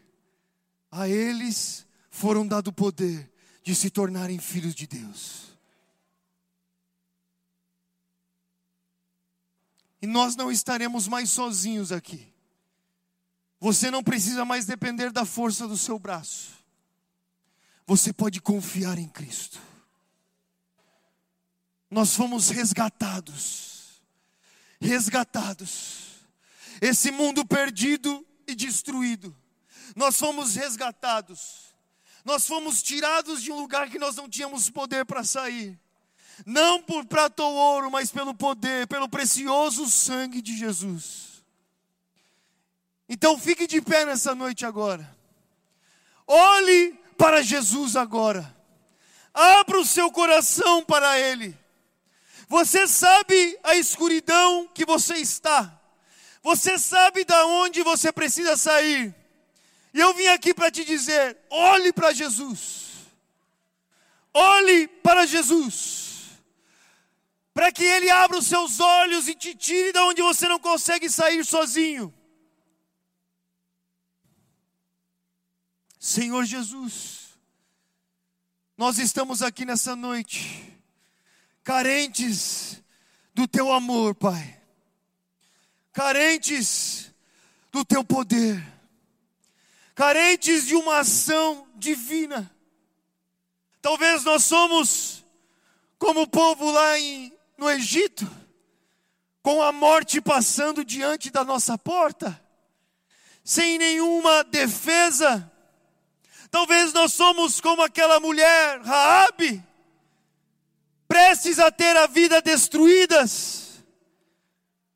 a eles foram dado o poder de se tornarem filhos de Deus. E nós não estaremos mais sozinhos aqui. Você não precisa mais depender da força do seu braço. Você pode confiar em Cristo nós fomos resgatados. Resgatados. esse mundo perdido e destruído. Nós fomos resgatados. Nós fomos tirados de um lugar que nós não tínhamos poder para sair. Não por prata ou ouro, mas pelo poder, pelo precioso sangue de Jesus. Então fique de pé nessa noite agora. Olhe para Jesus agora. Abra o seu coração para Ele. Você sabe a escuridão que você está. Você sabe da onde você precisa sair. E eu vim aqui para te dizer: olhe para Jesus. Olhe para Jesus. Para que Ele abra os seus olhos e te tire da onde você não consegue sair sozinho. Senhor Jesus, nós estamos aqui nessa noite, carentes do Teu amor, Pai, carentes do Teu poder, carentes de uma ação divina. Talvez nós somos como o povo lá em, no Egito, com a morte passando diante da nossa porta, sem nenhuma defesa, Talvez nós somos como aquela mulher, Raabe, prestes a ter a vida destruídas.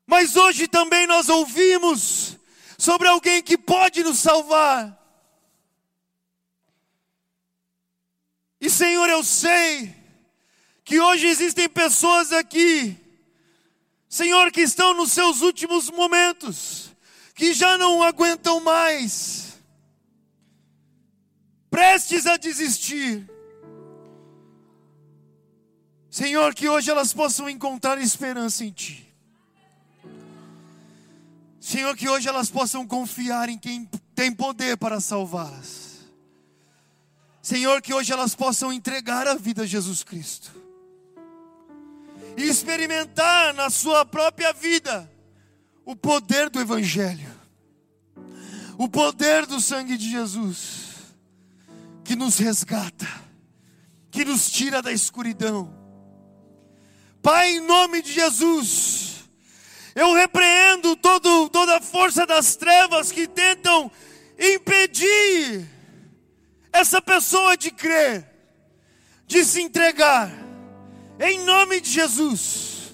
Mas hoje também nós ouvimos sobre alguém que pode nos salvar. E Senhor, eu sei que hoje existem pessoas aqui, Senhor, que estão nos seus últimos momentos, que já não aguentam mais prestes a desistir. Senhor, que hoje elas possam encontrar esperança em Ti. Senhor, que hoje elas possam confiar em quem tem poder para salvá-las. Senhor, que hoje elas possam entregar a vida a Jesus Cristo. E experimentar na sua própria vida o poder do Evangelho, o poder do sangue de Jesus que nos resgata, que nos tira da escuridão. Pai, em nome de Jesus, eu repreendo todo, toda a força das trevas que tentam impedir essa pessoa de crer, de se entregar, em nome de Jesus.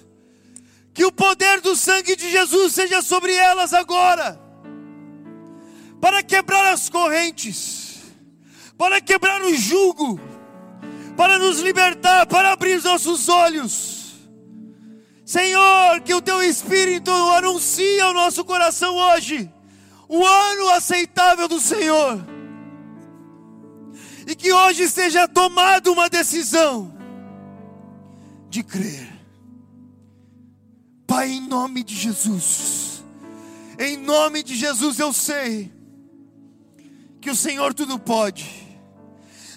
Que o poder do sangue de Jesus seja sobre elas agora, para quebrar as correntes para quebrar o jugo, para nos libertar, para abrir nossos olhos. Senhor, que o teu Espírito anuncie ao nosso coração hoje o ano aceitável do Senhor. E que hoje seja tomada uma decisão de crer. Pai, em nome de Jesus, em nome de Jesus eu sei que o Senhor tudo pode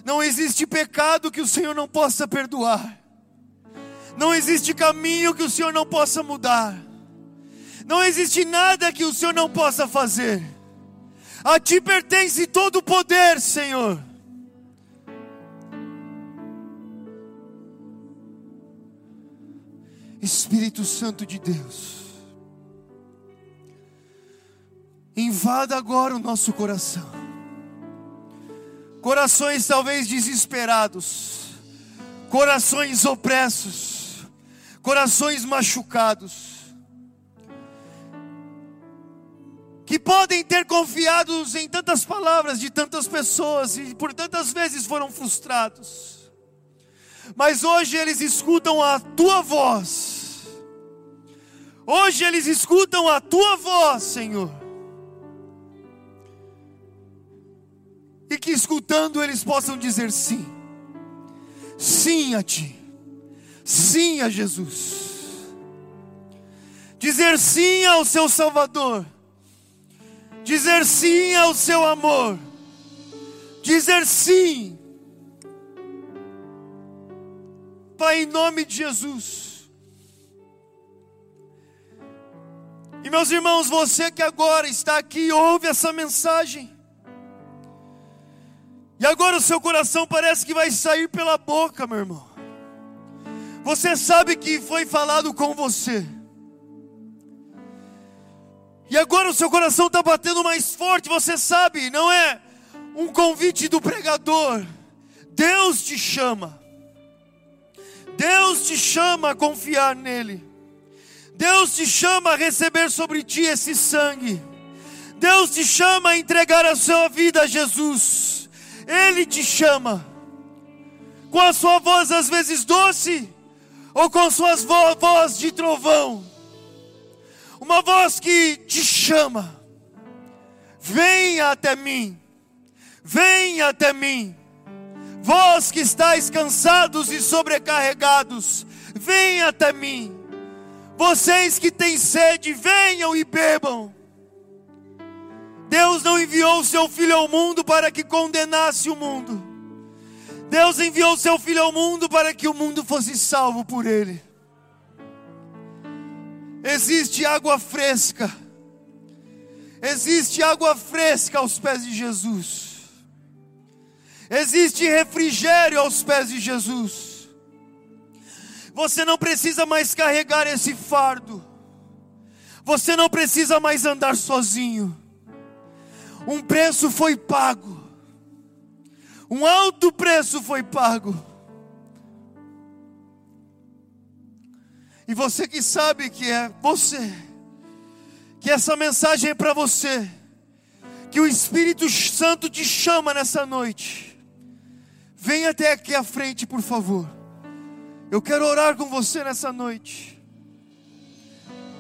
não existe pecado que o Senhor não possa perdoar. Não existe caminho que o Senhor não possa mudar. Não existe nada que o Senhor não possa fazer. A ti pertence todo o poder, Senhor. Espírito Santo de Deus, invada agora o nosso coração corações talvez desesperados, corações opressos, corações machucados, que podem ter confiados em tantas palavras de tantas pessoas e por tantas vezes foram frustrados, mas hoje eles escutam a tua voz, hoje eles escutam a tua voz, Senhor. E que escutando eles possam dizer sim, sim a Ti, sim a Jesus, dizer sim ao Seu Salvador, dizer sim ao Seu amor, dizer sim, Pai, em nome de Jesus. E meus irmãos, você que agora está aqui, ouve essa mensagem. E agora o seu coração parece que vai sair pela boca, meu irmão. Você sabe que foi falado com você. E agora o seu coração está batendo mais forte, você sabe, não é um convite do pregador. Deus te chama. Deus te chama a confiar nele. Deus te chama a receber sobre ti esse sangue. Deus te chama a entregar a sua vida a Jesus. Ele te chama. Com a sua voz às vezes doce, ou com suas vo de trovão. Uma voz que te chama. Venha até mim. Venha até mim. Vós que estáis cansados e sobrecarregados, venha até mim. Vocês que têm sede, venham e bebam. Deus não enviou o seu filho ao mundo para que condenasse o mundo. Deus enviou seu filho ao mundo para que o mundo fosse salvo por ele. Existe água fresca. Existe água fresca aos pés de Jesus. Existe refrigério aos pés de Jesus. Você não precisa mais carregar esse fardo. Você não precisa mais andar sozinho. Um preço foi pago. Um alto preço foi pago. E você que sabe que é você, que essa mensagem é para você, que o Espírito Santo te chama nessa noite. Venha até aqui à frente, por favor. Eu quero orar com você nessa noite.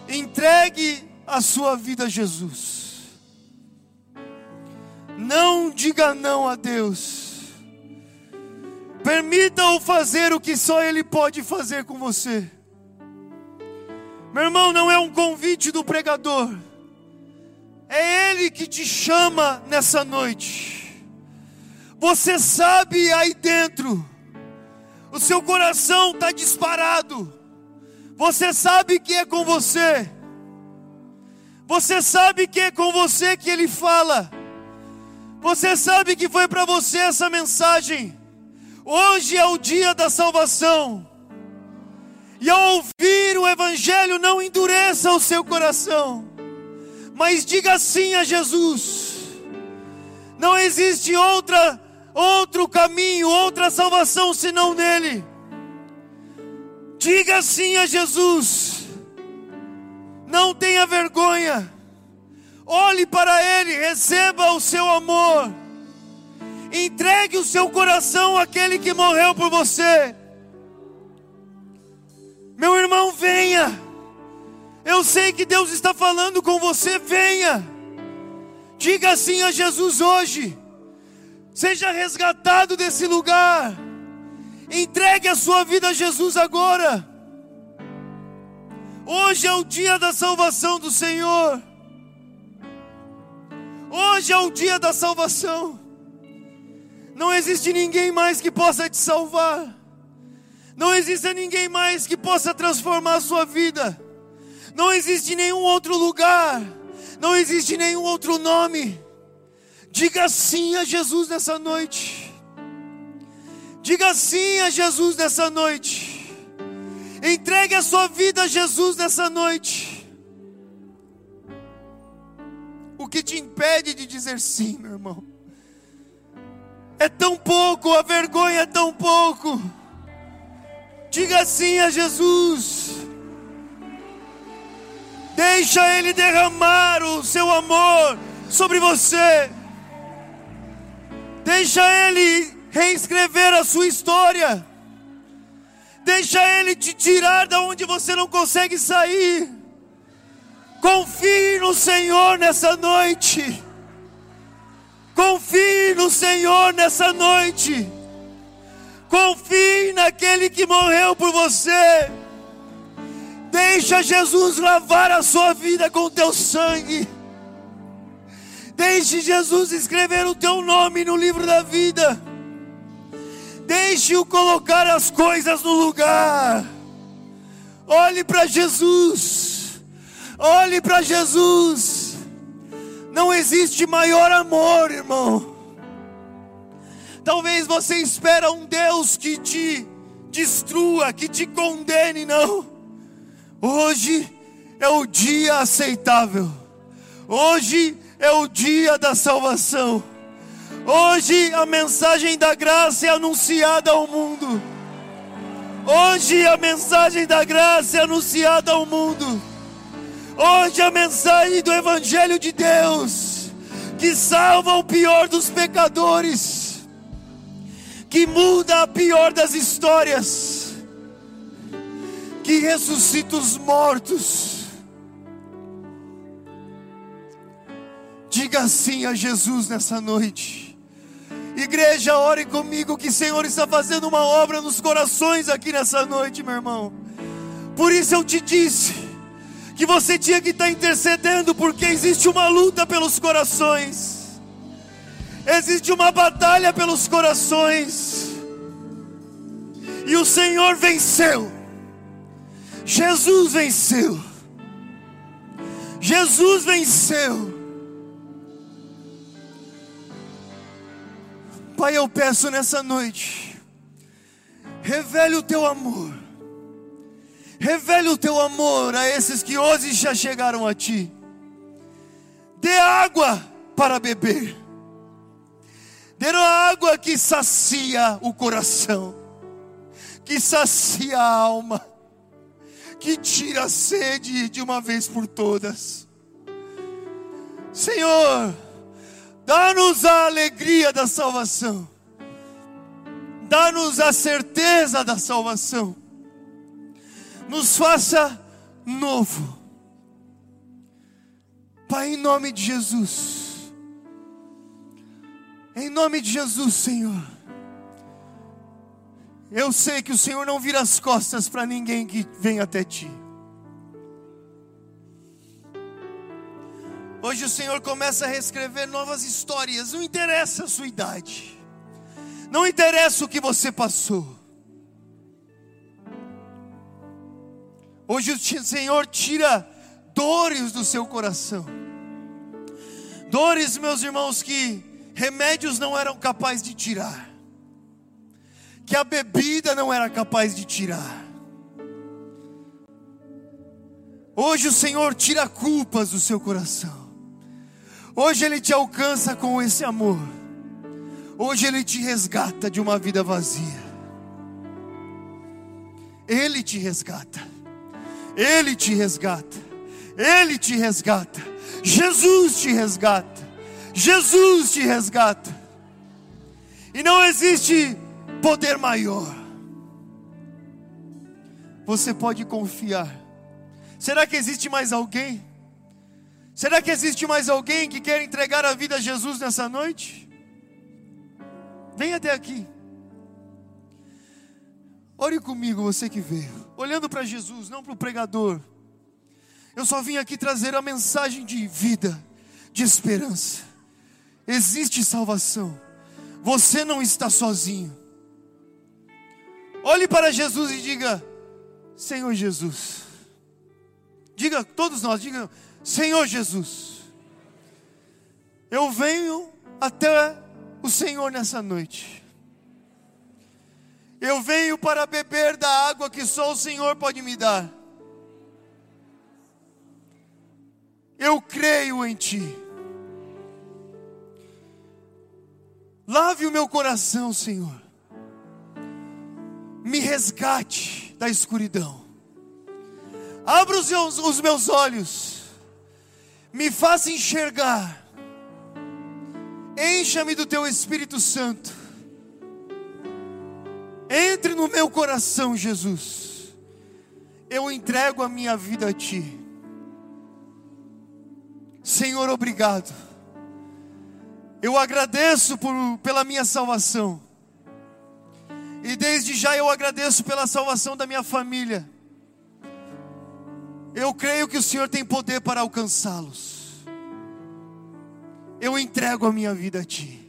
Entregue a sua vida a Jesus. Não diga não a Deus. Permita-o fazer o que só Ele pode fazer com você. Meu irmão, não é um convite do pregador, é Ele que te chama nessa noite. Você sabe aí dentro, o seu coração está disparado, você sabe que é com você, você sabe que é com você que Ele fala. Você sabe que foi para você essa mensagem. Hoje é o dia da salvação. E ao ouvir o Evangelho, não endureça o seu coração, mas diga sim a Jesus. Não existe outra, outro caminho, outra salvação senão nele. Diga sim a Jesus. Não tenha vergonha. Olhe para Ele, receba o seu amor. Entregue o seu coração àquele que morreu por você. Meu irmão, venha. Eu sei que Deus está falando com você, venha. Diga assim a Jesus hoje. Seja resgatado desse lugar. Entregue a sua vida a Jesus agora. Hoje é o dia da salvação do Senhor. Hoje é o dia da salvação. Não existe ninguém mais que possa te salvar. Não existe ninguém mais que possa transformar a sua vida. Não existe nenhum outro lugar. Não existe nenhum outro nome. Diga sim a Jesus nessa noite. Diga sim a Jesus nessa noite. Entregue a sua vida a Jesus nessa noite. O que te impede de dizer sim, meu irmão? É tão pouco, a vergonha é tão pouco. Diga sim a Jesus. Deixa Ele derramar o seu amor sobre você. Deixa Ele reescrever a sua história. Deixa Ele te tirar da onde você não consegue sair. Confie no Senhor nessa noite. Confie no Senhor nessa noite. Confie naquele que morreu por você. Deixa Jesus lavar a sua vida com o teu sangue. Deixe Jesus escrever o teu nome no livro da vida. Deixe-o colocar as coisas no lugar. Olhe para Jesus. Olhe para Jesus. Não existe maior amor, irmão. Talvez você espera um Deus que te destrua, que te condene, não. Hoje é o dia aceitável. Hoje é o dia da salvação. Hoje a mensagem da graça é anunciada ao mundo. Hoje a mensagem da graça é anunciada ao mundo. Hoje a mensagem do Evangelho de Deus, que salva o pior dos pecadores, que muda a pior das histórias, que ressuscita os mortos Diga sim a Jesus nessa noite. Igreja, ore comigo que o Senhor está fazendo uma obra nos corações aqui nessa noite, meu irmão. Por isso eu te disse que você tinha que estar intercedendo, porque existe uma luta pelos corações, existe uma batalha pelos corações, e o Senhor venceu. Jesus venceu. Jesus venceu. Pai, eu peço nessa noite, revele o teu amor, revele o teu amor a esses que hoje já chegaram a ti, dê água para beber, dê água que sacia o coração, que sacia a alma, que tira a sede de uma vez por todas. Senhor, Dá-nos a alegria da salvação. Dá-nos a certeza da salvação. Nos faça novo. Pai, em nome de Jesus. Em nome de Jesus, Senhor. Eu sei que o Senhor não vira as costas para ninguém que vem até ti. Hoje o Senhor começa a reescrever novas histórias, não interessa a sua idade, não interessa o que você passou. Hoje o Senhor tira dores do seu coração, dores, meus irmãos, que remédios não eram capazes de tirar, que a bebida não era capaz de tirar. Hoje o Senhor tira culpas do seu coração. Hoje Ele te alcança com esse amor. Hoje Ele te resgata de uma vida vazia. Ele te resgata. Ele te resgata. Ele te resgata. Jesus te resgata. Jesus te resgata. E não existe poder maior. Você pode confiar. Será que existe mais alguém? Será que existe mais alguém que quer entregar a vida a Jesus nessa noite? Venha até aqui. Ore comigo, você que veio, olhando para Jesus, não para o pregador. Eu só vim aqui trazer a mensagem de vida, de esperança. Existe salvação. Você não está sozinho. Olhe para Jesus e diga: Senhor Jesus. Diga, todos nós, diga, Senhor Jesus, eu venho até o Senhor nessa noite. Eu venho para beber da água que só o Senhor pode me dar. Eu creio em Ti. Lave o meu coração, Senhor. Me resgate da escuridão. Abra os, os meus olhos me faça enxergar, encha-me do teu Espírito Santo, entre no meu coração, Jesus, eu entrego a minha vida a Ti, Senhor, obrigado, eu agradeço por, pela minha salvação, e desde já eu agradeço pela salvação da minha família. Eu creio que o Senhor tem poder para alcançá-los. Eu entrego a minha vida a Ti.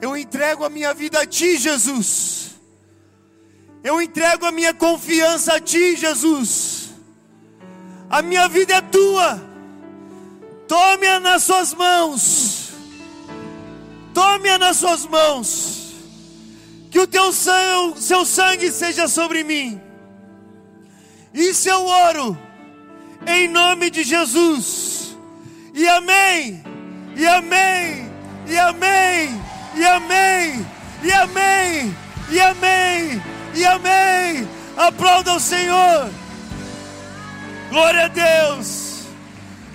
Eu entrego a minha vida a Ti, Jesus. Eu entrego a minha confiança a Ti, Jesus. A minha vida é Tua. Tome-a nas Suas mãos. Tome-a nas Suas mãos. Que o Teu sangue, seu sangue seja sobre mim isso eu oro, em nome de Jesus. e amém, e amém, e amém, e amém, e amém, e amém, e amém. Aplauda o Senhor. Glória a Deus.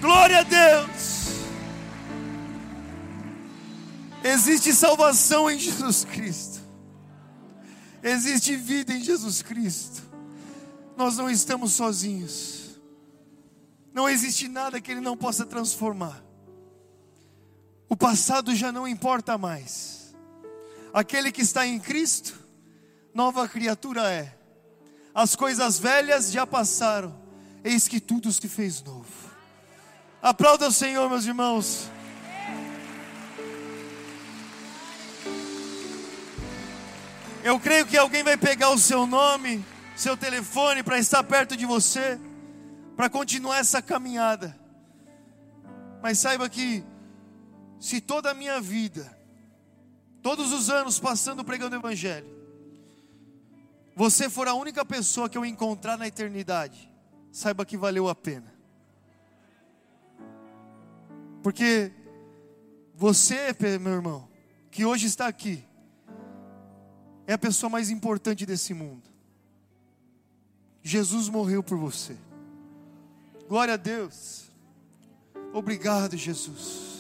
Glória a Deus. Existe salvação em Jesus Cristo. Existe vida em Jesus Cristo. Nós não estamos sozinhos. Não existe nada que Ele não possa transformar. O passado já não importa mais. Aquele que está em Cristo, nova criatura é. As coisas velhas já passaram eis que tudo se fez novo. Aplauda o Senhor, meus irmãos. Eu creio que alguém vai pegar o seu nome, seu telefone, para estar perto de você, para continuar essa caminhada. Mas saiba que, se toda a minha vida, todos os anos passando pregando o Evangelho, você for a única pessoa que eu encontrar na eternidade, saiba que valeu a pena. Porque você, meu irmão, que hoje está aqui, é a pessoa mais importante desse mundo. Jesus morreu por você. Glória a Deus. Obrigado, Jesus.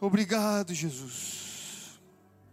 Obrigado, Jesus.